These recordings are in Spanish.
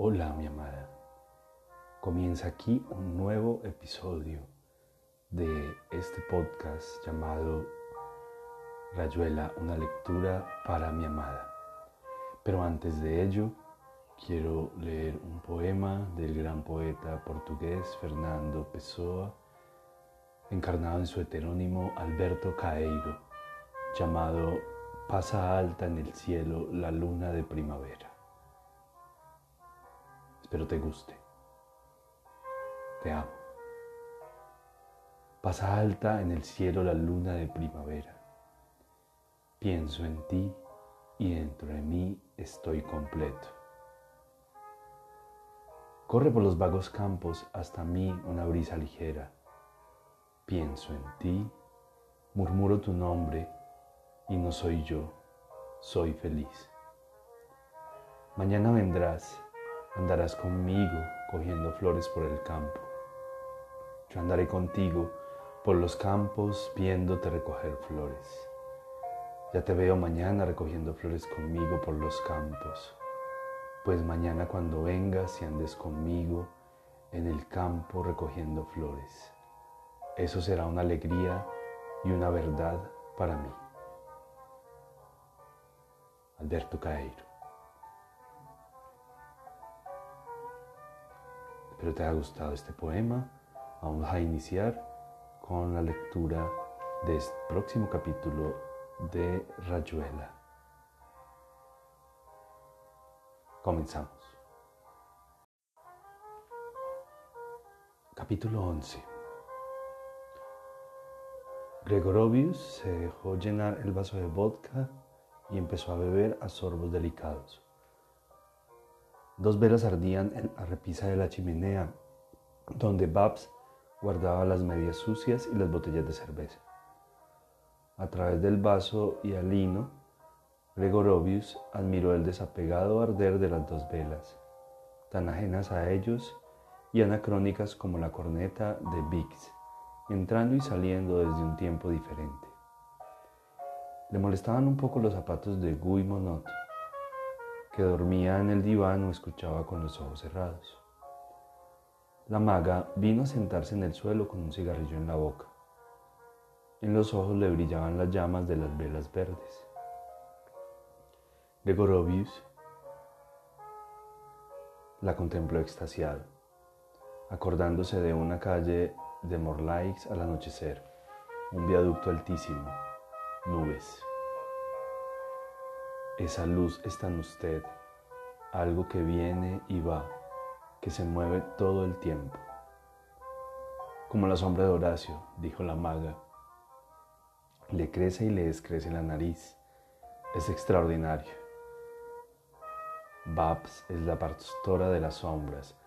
Hola mi amada, comienza aquí un nuevo episodio de este podcast llamado Rayuela, una lectura para mi amada. Pero antes de ello, quiero leer un poema del gran poeta portugués Fernando Pessoa, encarnado en su heterónimo Alberto Caeiro, llamado Pasa alta en el cielo la luna de primavera. Espero te guste. Te amo. Pasa alta en el cielo la luna de primavera. Pienso en ti y dentro de mí estoy completo. Corre por los vagos campos hasta mí una brisa ligera. Pienso en ti, murmuro tu nombre y no soy yo, soy feliz. Mañana vendrás Andarás conmigo cogiendo flores por el campo. Yo andaré contigo por los campos viéndote recoger flores. Ya te veo mañana recogiendo flores conmigo por los campos. Pues mañana cuando vengas y andes conmigo en el campo recogiendo flores, eso será una alegría y una verdad para mí. Alberto Caeiro Espero te haya gustado este poema. Vamos a iniciar con la lectura del este próximo capítulo de Rayuela. Comenzamos. Capítulo 11. Gregorovius se dejó llenar el vaso de vodka y empezó a beber a sorbos delicados. Dos velas ardían en la repisa de la chimenea, donde Babs guardaba las medias sucias y las botellas de cerveza. A través del vaso y al lino, Gregorovius admiró el desapegado arder de las dos velas, tan ajenas a ellos y anacrónicas como la corneta de Biggs, entrando y saliendo desde un tiempo diferente. Le molestaban un poco los zapatos de Guy Monod, que dormía en el diván o escuchaba con los ojos cerrados. La maga vino a sentarse en el suelo con un cigarrillo en la boca. En los ojos le brillaban las llamas de las velas verdes. Gregorovius la contempló extasiado, acordándose de una calle de Morlaix al anochecer, un viaducto altísimo, nubes. Esa luz está en usted, algo que viene y va, que se mueve todo el tiempo. Como la sombra de Horacio, dijo la maga. Le crece y le descrece la nariz. Es extraordinario. Babs es la pastora de las sombras,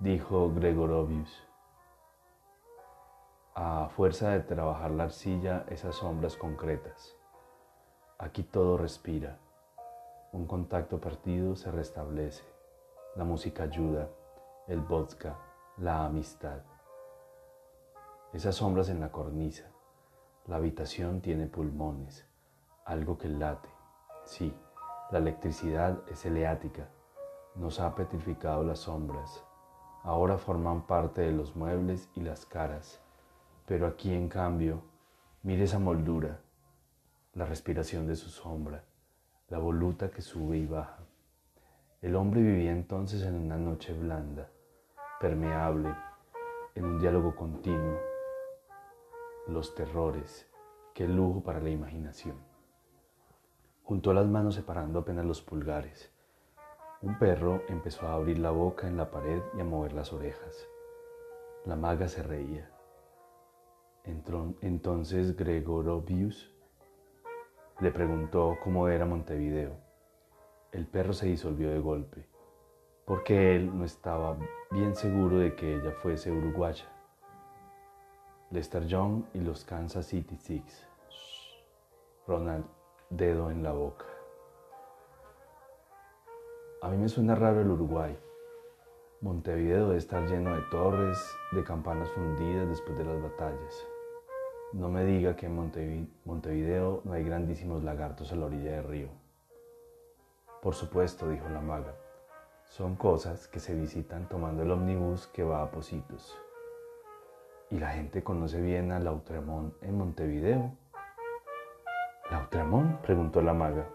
dijo Gregorovius. A fuerza de trabajar la arcilla, esas sombras concretas. Aquí todo respira un contacto partido se restablece. La música ayuda, el vodka, la amistad. Esas sombras en la cornisa. La habitación tiene pulmones, algo que late. Sí, la electricidad es eleática. Nos ha petrificado las sombras. Ahora forman parte de los muebles y las caras. Pero aquí, en cambio, mire esa moldura, la respiración de su sombra la voluta que sube y baja. El hombre vivía entonces en una noche blanda, permeable, en un diálogo continuo. Los terrores, qué lujo para la imaginación. Juntó las manos separando apenas los pulgares. Un perro empezó a abrir la boca en la pared y a mover las orejas. La maga se reía. Entró entonces Gregorovius le preguntó cómo era Montevideo. El perro se disolvió de golpe, porque él no estaba bien seguro de que ella fuese uruguaya. Lester Young y los Kansas City Six. Ronald, dedo en la boca. A mí me suena raro el Uruguay. Montevideo debe estar lleno de torres, de campanas fundidas después de las batallas. No me diga que en Montevideo no hay grandísimos lagartos a la orilla del río. Por supuesto, dijo la maga. Son cosas que se visitan tomando el ómnibus que va a Positos. ¿Y la gente conoce bien a Lautremont en Montevideo? ¿Lautremont? preguntó la maga.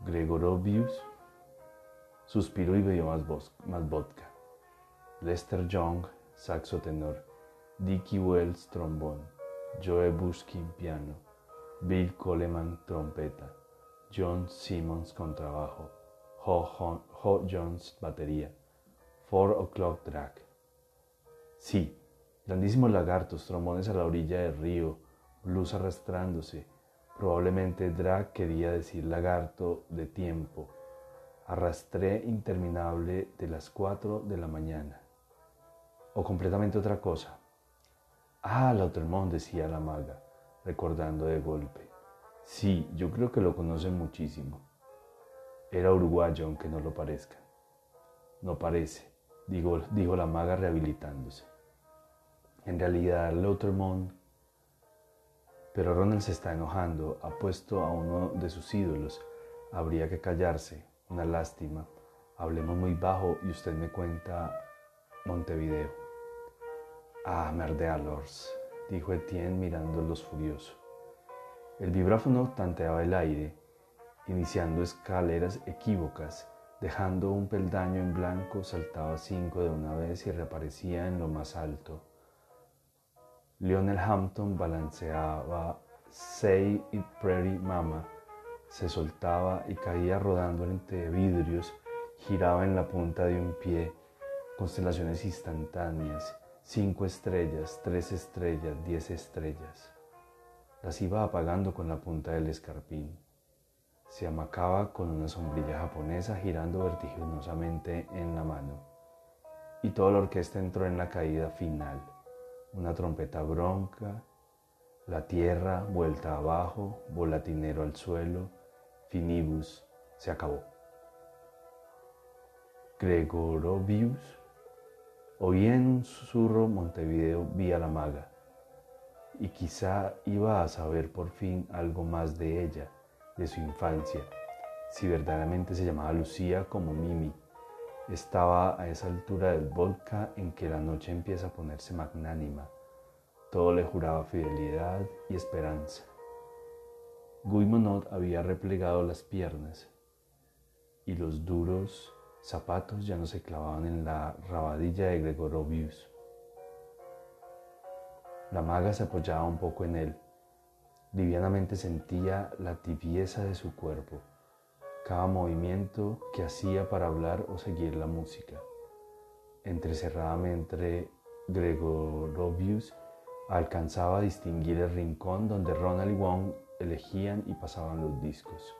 Gregorovius suspiró y bebió más, más vodka. Lester Young, saxo tenor. Dickie Wells, trombón. Joe Buskin, piano. Bill Coleman, trompeta. John Simmons, contrabajo. Ho, Jones, batería. Four O'Clock Drag. Sí, grandísimos lagartos, trombones a la orilla del río, blues arrastrándose. Probablemente drag quería decir lagarto de tiempo. Arrastré interminable de las cuatro de la mañana. O completamente otra cosa. Ah, Lautremont, decía la maga, recordando de golpe. Sí, yo creo que lo conocen muchísimo. Era uruguayo, aunque no lo parezca. No parece, dijo, dijo la maga rehabilitándose. En realidad, Lautremont pero Ronald se está enojando, ha puesto a uno de sus ídolos. Habría que callarse, una lástima. Hablemos muy bajo y usted me cuenta Montevideo. Ah, merdea, Lors, dijo Etienne mirándolos furioso. El vibráfono tanteaba el aire, iniciando escaleras equívocas, dejando un peldaño en blanco, saltaba cinco de una vez y reaparecía en lo más alto. Lionel Hampton balanceaba Say It Prairie Mama, se soltaba y caía rodando entre vidrios, giraba en la punta de un pie, constelaciones instantáneas, cinco estrellas, tres estrellas, diez estrellas. Las iba apagando con la punta del escarpín. Se amacaba con una sombrilla japonesa girando vertiginosamente en la mano. Y toda la orquesta entró en la caída final una trompeta bronca, la tierra vuelta abajo, volatinero al suelo, finibus, se acabó. Gregorovius oí en un susurro Montevideo vía la maga, y quizá iba a saber por fin algo más de ella, de su infancia, si verdaderamente se llamaba Lucía como Mimi estaba a esa altura del volca en que la noche empieza a ponerse magnánima. Todo le juraba fidelidad y esperanza. Guimonot había replegado las piernas y los duros zapatos ya no se clavaban en la rabadilla de Gregorovius. La maga se apoyaba un poco en él. Livianamente sentía la tibieza de su cuerpo cada movimiento que hacía para hablar o seguir la música. Entrecerradamente Gregorovius alcanzaba a distinguir el rincón donde Ronald y Wong elegían y pasaban los discos.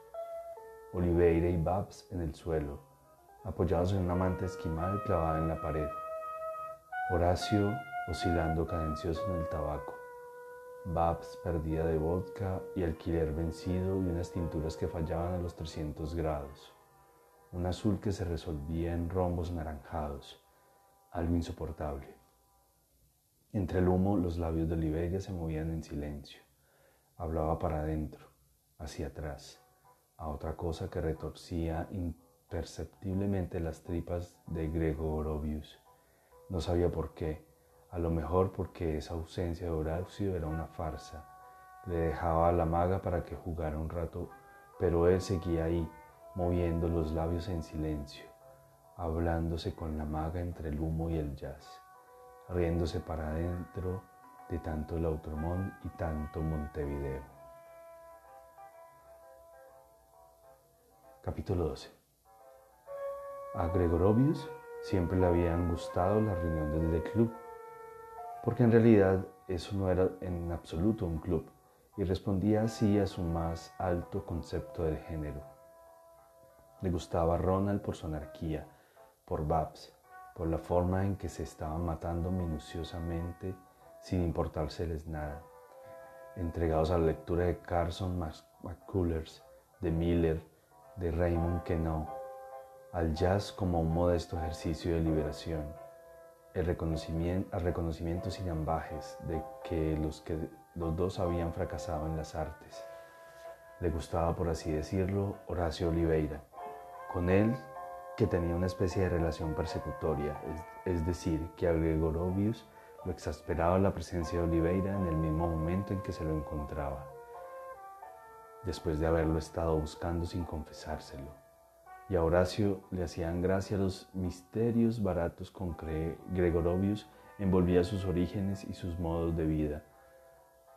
Oliveira y Babs en el suelo, apoyados en una manta esquimal clavada en la pared. Horacio oscilando cadencioso en el tabaco. Babs perdida de vodka y alquiler vencido y unas tinturas que fallaban a los 300 grados. Un azul que se resolvía en rombos anaranjados, algo insoportable. Entre el humo los labios de Oliveira se movían en silencio. Hablaba para adentro, hacia atrás, a otra cosa que retorcía imperceptiblemente las tripas de Gregorovius. No sabía por qué, a lo mejor porque esa ausencia de Horacio era una farsa. Le dejaba a la maga para que jugara un rato, pero él seguía ahí, moviendo los labios en silencio, hablándose con la maga entre el humo y el jazz, riéndose para adentro de tanto Lautremont y tanto Montevideo. Capítulo 12 A Gregorovius siempre le habían gustado las reuniones del club porque en realidad eso no era en absoluto un club y respondía así a su más alto concepto del género. Le gustaba Ronald por su anarquía, por Babs, por la forma en que se estaban matando minuciosamente sin importárseles nada, entregados a la lectura de Carson McCullers, de Miller, de Raymond Queneau, al jazz como un modesto ejercicio de liberación el reconocimiento, al reconocimiento sin ambajes de que los, que los dos habían fracasado en las artes. Le gustaba, por así decirlo, Horacio Oliveira. Con él que tenía una especie de relación persecutoria, es, decir, que a Gregorovius lo exasperaba la presencia de Oliveira en el mismo momento en que se lo encontraba, después de haberlo estado buscando sin confesárselo. Y a Horacio le hacían gracia los misterios baratos con que Gregorovius envolvía sus orígenes y sus modos de vida.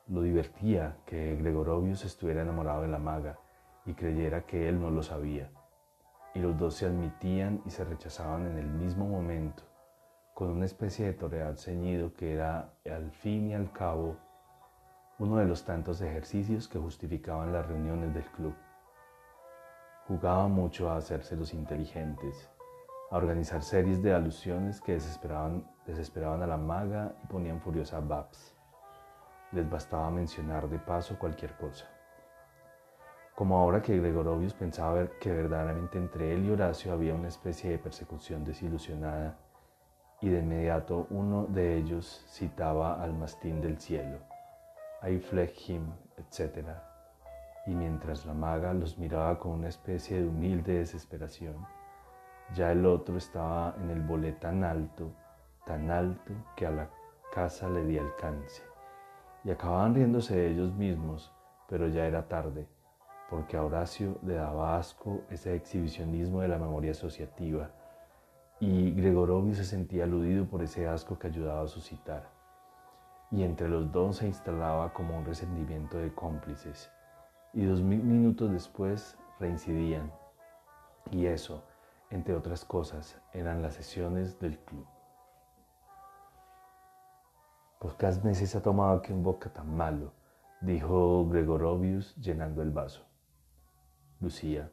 Lo divertía que Gregorovius estuviera enamorado de la maga y creyera que él no lo sabía y los dos se admitían y se rechazaban en el mismo momento, con una especie de toreal ceñido que era, al fin y al cabo, uno de los tantos ejercicios que justificaban las reuniones del club. Jugaba mucho a hacerse los inteligentes, a organizar series de alusiones que desesperaban, a la maga y ponían furiosa a Babs. Les bastaba mencionar de paso cualquier cosa como ahora que Gregorovius pensaba que verdaderamente entre él y Horacio había una especie de persecución desilusionada, y de inmediato uno de ellos citaba al mastín del cielo, I fled him, etc. Y mientras la maga los miraba con una especie de humilde desesperación, ya el otro estaba en el bolet tan alto, tan alto que a la casa le di alcance. Y acababan riéndose de ellos mismos, pero ya era tarde porque a Horacio le daba asco ese exhibicionismo de la memoria asociativa y Gregorovio se sentía aludido por ese asco que ayudaba a suscitar. Y entre los dos se instalaba como un resentimiento de cómplices y dos minutos después reincidían. Y eso, entre otras cosas, eran las sesiones del club. ¿Por qué meses ha tomado que un boca tan malo? dijo Gregorovius llenando el vaso. Lucía,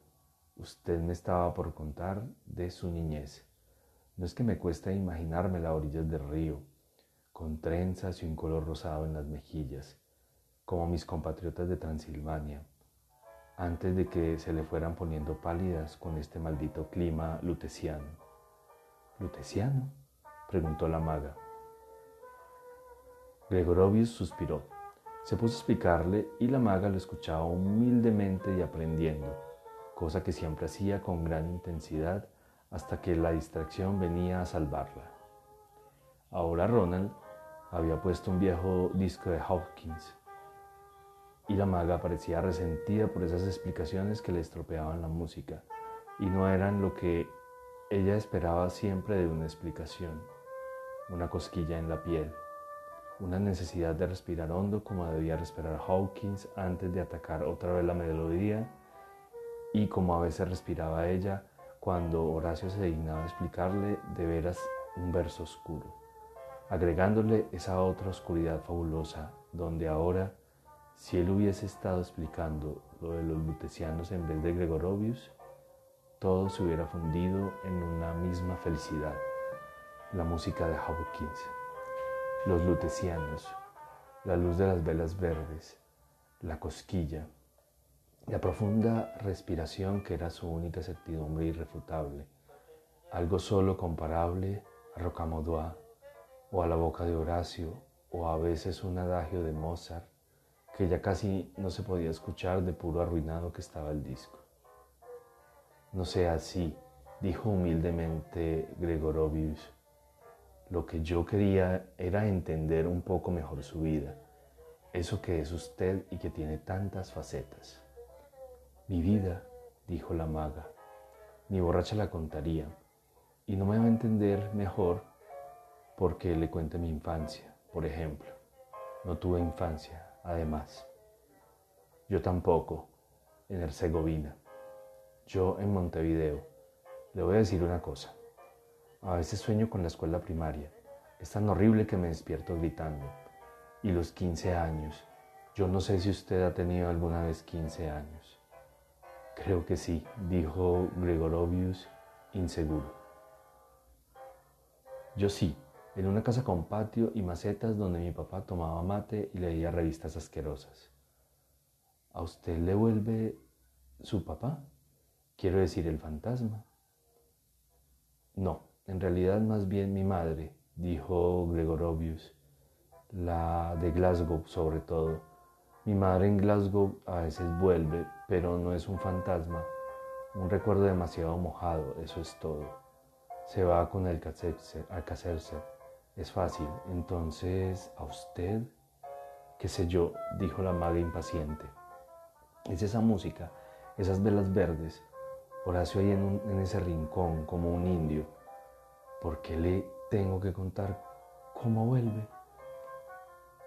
usted me estaba por contar de su niñez. No es que me cueste imaginarme la orillas del río, con trenzas y un color rosado en las mejillas, como mis compatriotas de Transilvania, antes de que se le fueran poniendo pálidas con este maldito clima luteciano. ¿Luteciano? preguntó la maga. Gregorovius suspiró. Se puso a explicarle y la maga lo escuchaba humildemente y aprendiendo, cosa que siempre hacía con gran intensidad hasta que la distracción venía a salvarla. Ahora Ronald había puesto un viejo disco de Hawkins y la maga parecía resentida por esas explicaciones que le estropeaban la música y no eran lo que ella esperaba siempre de una explicación, una cosquilla en la piel una necesidad de respirar hondo como debía respirar Hawkins antes de atacar otra vez la melodía y como a veces respiraba ella cuando Horacio se dignaba explicarle de veras un verso oscuro, agregándole esa otra oscuridad fabulosa donde ahora, si él hubiese estado explicando lo de los lutecianos en vez de Gregorovius, todo se hubiera fundido en una misma felicidad, la música de Hawkins los lutecianos, la luz de las velas verdes, la cosquilla, la profunda respiración que era su única certidumbre irrefutable, algo solo comparable a Rocamadour o a la boca de Horacio o a veces un adagio de Mozart que ya casi no se podía escuchar de puro arruinado que estaba el disco. No sea así, dijo humildemente Gregorovius lo que yo quería era entender un poco mejor su vida, eso que es usted y que tiene tantas facetas. Mi vida, dijo la maga, mi borracha la contaría, y no me va a entender mejor porque le cuente mi infancia, por ejemplo. No tuve infancia, además. Yo tampoco, en Herzegovina. Yo en Montevideo. Le voy a decir una cosa. A veces sueño con la escuela primaria. Es tan horrible que me despierto gritando. Y los 15 años. Yo no sé si usted ha tenido alguna vez 15 años. Creo que sí, dijo Gregorovius, inseguro. Yo sí, en una casa con patio y macetas donde mi papá tomaba mate y leía revistas asquerosas. ¿A usted le vuelve su papá? Quiero decir, el fantasma. No, en realidad más bien mi madre, dijo Gregorovius, la de Glasgow sobre todo. Mi madre en Glasgow a veces vuelve, pero no es un fantasma, Un recuerdo demasiado mojado, eso es todo. Se va con el cacerse. Es fácil. Entonces, ¿a usted? ¿Qué sé yo? dijo la maga impaciente. Es esa música, esas velas verdes. Horacio ahí en, en ese rincón, como un indio. ¿Por qué le tengo que contar cómo vuelve?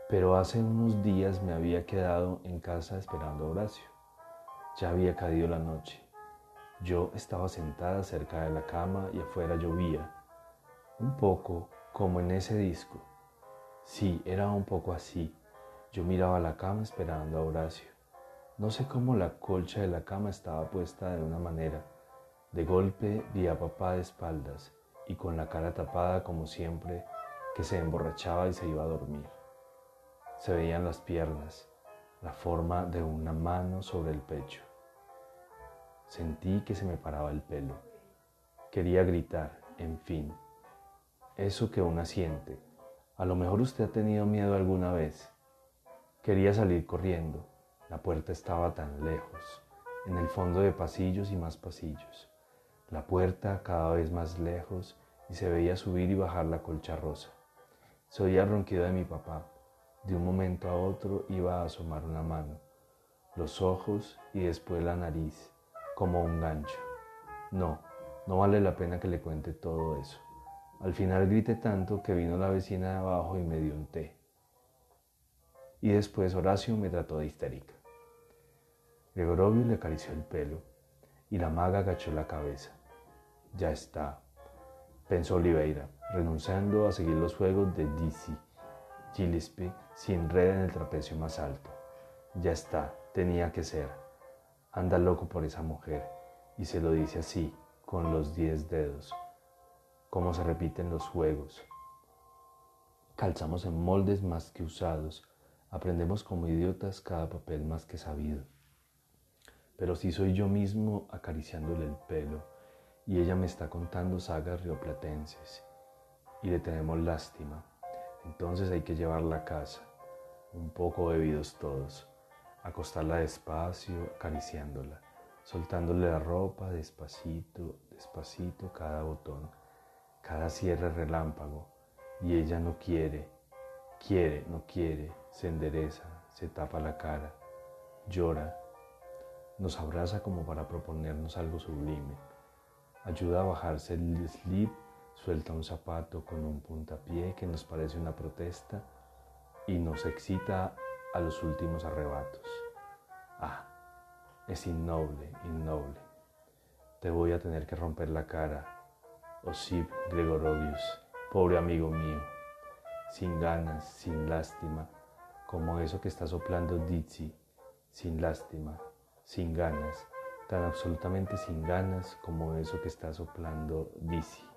Pero hace unos días me había quedado en casa esperando a Horacio. Ya había caído la noche. Yo estaba sentada cerca de la cama y afuera llovía, un poco como en ese disco. Sí, era un poco así. Yo miraba la cama esperando a Horacio. No sé cómo la colcha de la cama estaba puesta de una manera. De golpe vi a papá de espaldas y con la cara tapada como siempre, que se emborrachaba y se iba a dormir. Se veían las piernas, la forma de una mano sobre el pecho. Sentí que se me paraba el pelo. Quería gritar, en fin. Eso que una siente. A lo mejor usted ha tenido miedo alguna vez. Quería salir corriendo. La puerta estaba tan lejos, en el fondo de pasillos y más pasillos. La puerta cada vez más lejos y se veía subir y bajar la colcha rosa. Se oía el ronquido de mi papá. De un momento a otro iba a asomar una mano, los ojos y después la nariz como un gancho. No, no vale la pena que le cuente todo eso. Al final grité tanto que vino la vecina de abajo y me dio un té. Y después Horacio me trató de histérica. Gregorovio le acarició el pelo y la maga agachó la cabeza. Ya está, pensó Oliveira, renunciando a seguir los juegos de Dizzy. Gillespie sin red en el trapecio más alto. Ya está, tenía que ser anda loco por esa mujer y se lo dice así, con los diez dedos, como se repiten los juegos. Calzamos en moldes más que usados, aprendemos como idiotas cada papel más que sabido. Pero si soy yo mismo acariciándole el pelo y ella me está contando sagas rioplatenses y le tenemos lástima, entonces hay que llevarla a casa, un poco bebidos todos acostarla despacio, acariciándola, soltándole la ropa despacito, despacito cada botón, cada cierre relámpago, y ella no quiere, quiere, no quiere, se endereza, se tapa la cara, llora, nos abraza como para proponernos algo sublime, ayuda a bajarse el slip, suelta un zapato con un puntapié que nos parece una protesta y nos excita a los últimos arrebatos. Ah, es innoble, innoble. Te voy a tener que romper la cara, Osip Gregorovius, pobre amigo mío, sin ganas, sin lástima, como eso que está soplando Dizzy, sin lástima, sin ganas, tan absolutamente sin ganas como eso que está soplando Dizzy.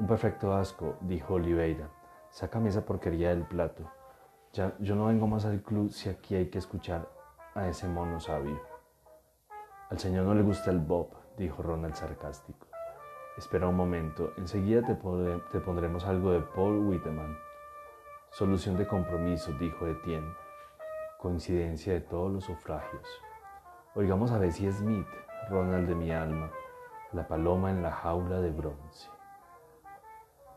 Un perfecto asco, dijo Oliveira. Sácame esa porquería del plato. Ya, yo no vengo más al club si aquí hay que escuchar a ese mono sabio. Al señor no le gusta el bob, dijo Ronald sarcástico. Espera un momento, enseguida te, te pondremos algo de Paul Whiteman. Solución de compromiso, dijo Etienne. Coincidencia de todos los sufragios. Oigamos a Bessie Smith, Ronald de mi alma, la paloma en la jaula de bronce.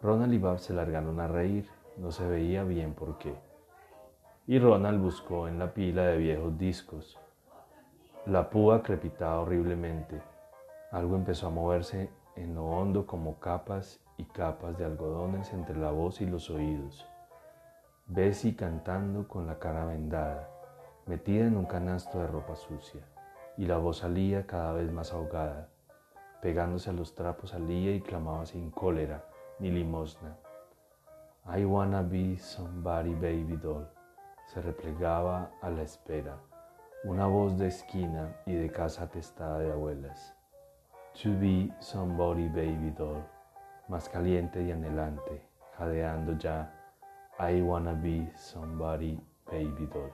Ronald y Bob se largaron a reír, no se veía bien por qué y Ronald buscó en la pila de viejos discos. La púa crepitaba horriblemente. Algo empezó a moverse en lo hondo como capas y capas de algodones entre la voz y los oídos. Bessie cantando con la cara vendada, metida en un canasto de ropa sucia, y la voz salía cada vez más ahogada. Pegándose a los trapos salía y clamaba sin cólera ni limosna. I wanna be somebody baby doll se replegaba a la espera, una voz de esquina y de casa atestada de abuelas. To be somebody baby doll, más caliente y anhelante, jadeando ya, I wanna be somebody baby doll.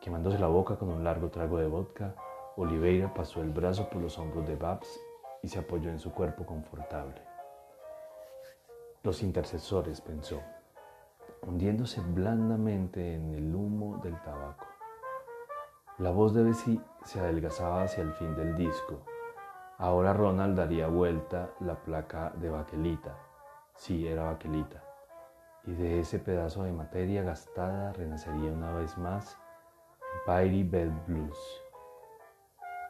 Quemándose la boca con un largo trago de vodka, Oliveira pasó el brazo por los hombros de Babs y se apoyó en su cuerpo confortable. Los intercesores, pensó, hundiéndose blandamente en el humo del tabaco. La voz de Bessie se adelgazaba hacia el fin del disco. Ahora Ronald daría vuelta la placa de baquelita. Sí, era baquelita. Y de ese pedazo de materia gastada renacería una vez más Empire Bed Blues.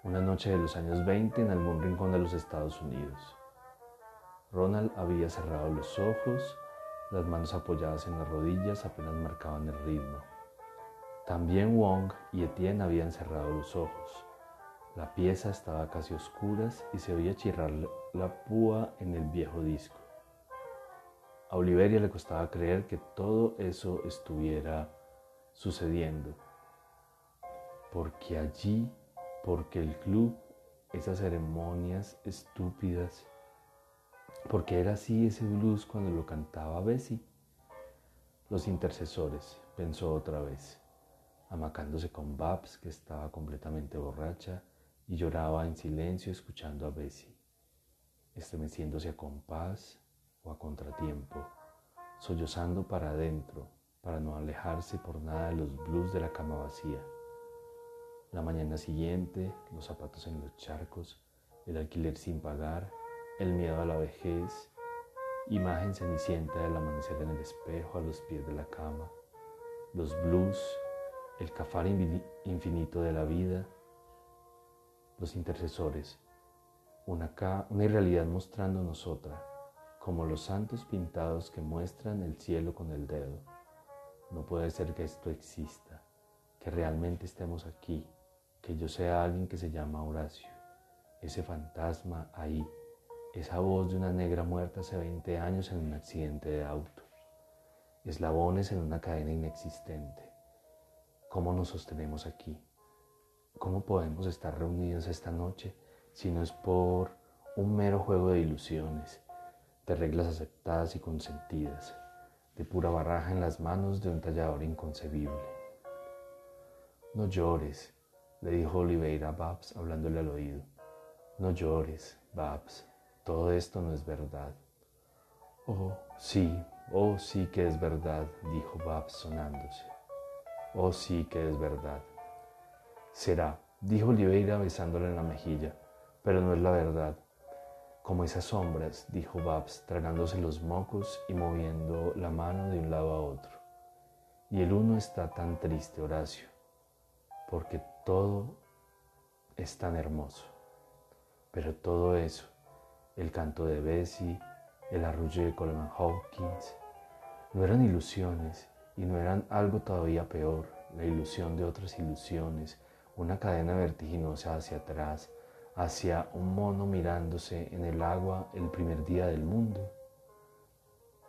Una noche de los años 20 en algún rincón de los Estados Unidos. Ronald había cerrado los ojos, las manos apoyadas en las rodillas apenas marcaban el ritmo. También Wong y Etienne habían cerrado los ojos. La pieza estaba casi oscuras y se oía chirrar la púa en el viejo disco. A Oliveria le costaba creer que todo eso estuviera sucediendo, porque allí, porque el club, esas ceremonias estúpidas, porque era así ese blues cuando lo cantaba Bessie. Los intercesores, pensó otra vez amacándose con Babs, que estaba completamente borracha y lloraba en silencio escuchando a Bessie, estremeciéndose a compás o a contratiempo, sollozando para adentro, para no alejarse por nada de los blues de la cama vacía. La mañana siguiente, los zapatos en los charcos, el alquiler sin pagar, el miedo a la vejez, imagen cenicienta del amanecer en el espejo a los pies de la cama, los blues el cafar infinito de la vida, los intercesores, una, una irrealidad mostrándonos otra, como los santos pintados que muestran el cielo con el dedo. No puede ser que esto exista, que realmente estemos aquí, que yo sea alguien que se llama Horacio, ese fantasma ahí, esa voz de una negra muerta hace 20 años en un accidente de auto, eslabones en una cadena inexistente ¿Cómo nos sostenemos aquí? ¿Cómo podemos estar reunidos esta noche si no es por un mero juego de ilusiones, de reglas aceptadas y consentidas, de pura baraja en las manos de un tallador inconcebible? No llores, le dijo Oliveira a Babs hablándole al oído. No llores, Babs, todo esto no es verdad. Oh, sí, oh, sí que es verdad, dijo Babs sonándose. Oh sí que es verdad. Será, dijo Oliveira besándole en la mejilla, pero no es la verdad. Como esas sombras, dijo Babs, tragándose los mocos y moviendo la mano de un lado a otro. Y el uno está tan triste, Horacio, porque todo es tan hermoso. Pero todo eso, el canto de Bessie, el arrullo de Coleman Hawkins, no eran ilusiones y no eran algo todavía peor, la ilusión de otras ilusiones, una cadena vertiginosa hacia atrás, hacia un mono mirándose en el agua el primer día del mundo.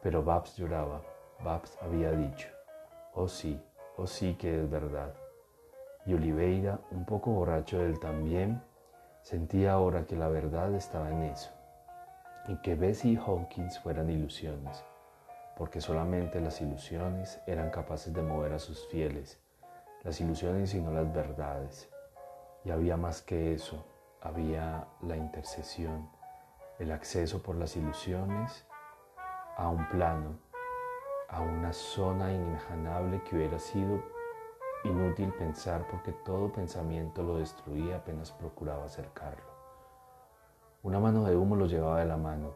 Pero Babs lloraba, Babs había dicho, oh sí, oh sí que es verdad. Y Oliveira, un poco borracho del también, sentía ahora que la verdad estaba en eso, y que Bessie y Hawkins fueran ilusiones porque solamente las ilusiones eran capaces de mover a sus fieles, las ilusiones y no las verdades. Y había más que eso, había la intercesión, el acceso por las ilusiones a un plano, a una zona inimaginable que hubiera sido inútil pensar porque todo pensamiento lo destruía apenas procuraba acercarlo. Una mano de humo lo llevaba de la mano,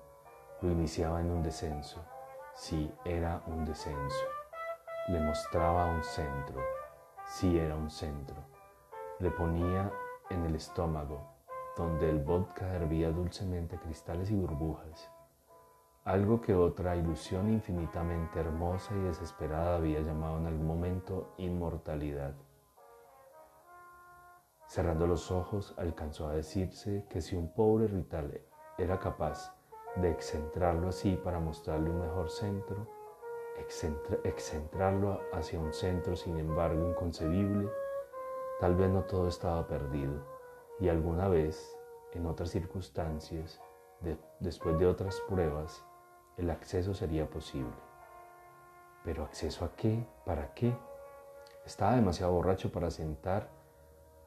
lo iniciaba en un descenso, Sí, era un descenso. Le mostraba un centro. Sí, era un centro. Le ponía en el estómago, donde el vodka hervía dulcemente cristales y burbujas. Algo que otra ilusión infinitamente hermosa y desesperada había llamado en algún momento inmortalidad. Cerrando los ojos, alcanzó a decirse que si un pobre Rital era capaz de excentrarlo así para mostrarle un mejor centro, excentrarlo hacia un centro sin embargo inconcebible, tal vez no todo estaba perdido y alguna vez, en otras circunstancias, después de otras pruebas, el acceso sería posible. ¿Pero acceso a qué? ¿Para qué? Estaba demasiado borracho para sentar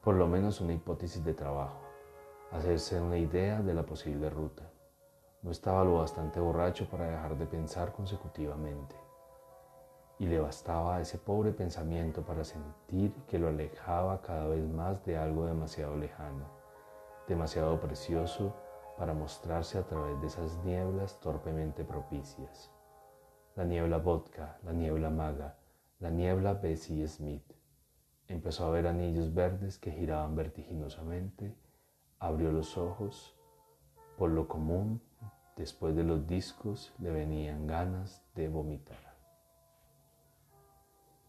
por lo menos una hipótesis de trabajo, hacerse una idea de la posible ruta. No estaba lo bastante borracho para dejar de pensar consecutivamente. y le bastaba ese pobre pensamiento para sentir que lo alejaba cada vez más de algo demasiado lejano, demasiado precioso para mostrarse a través de esas nieblas torpemente propicias. La niebla vodka, la niebla maga, la niebla Bessie Smith. Empezó a ver anillos verdes que giraban vertiginosamente, abrió los ojos. Por lo común, después de los discos le venían ganas de vomitar.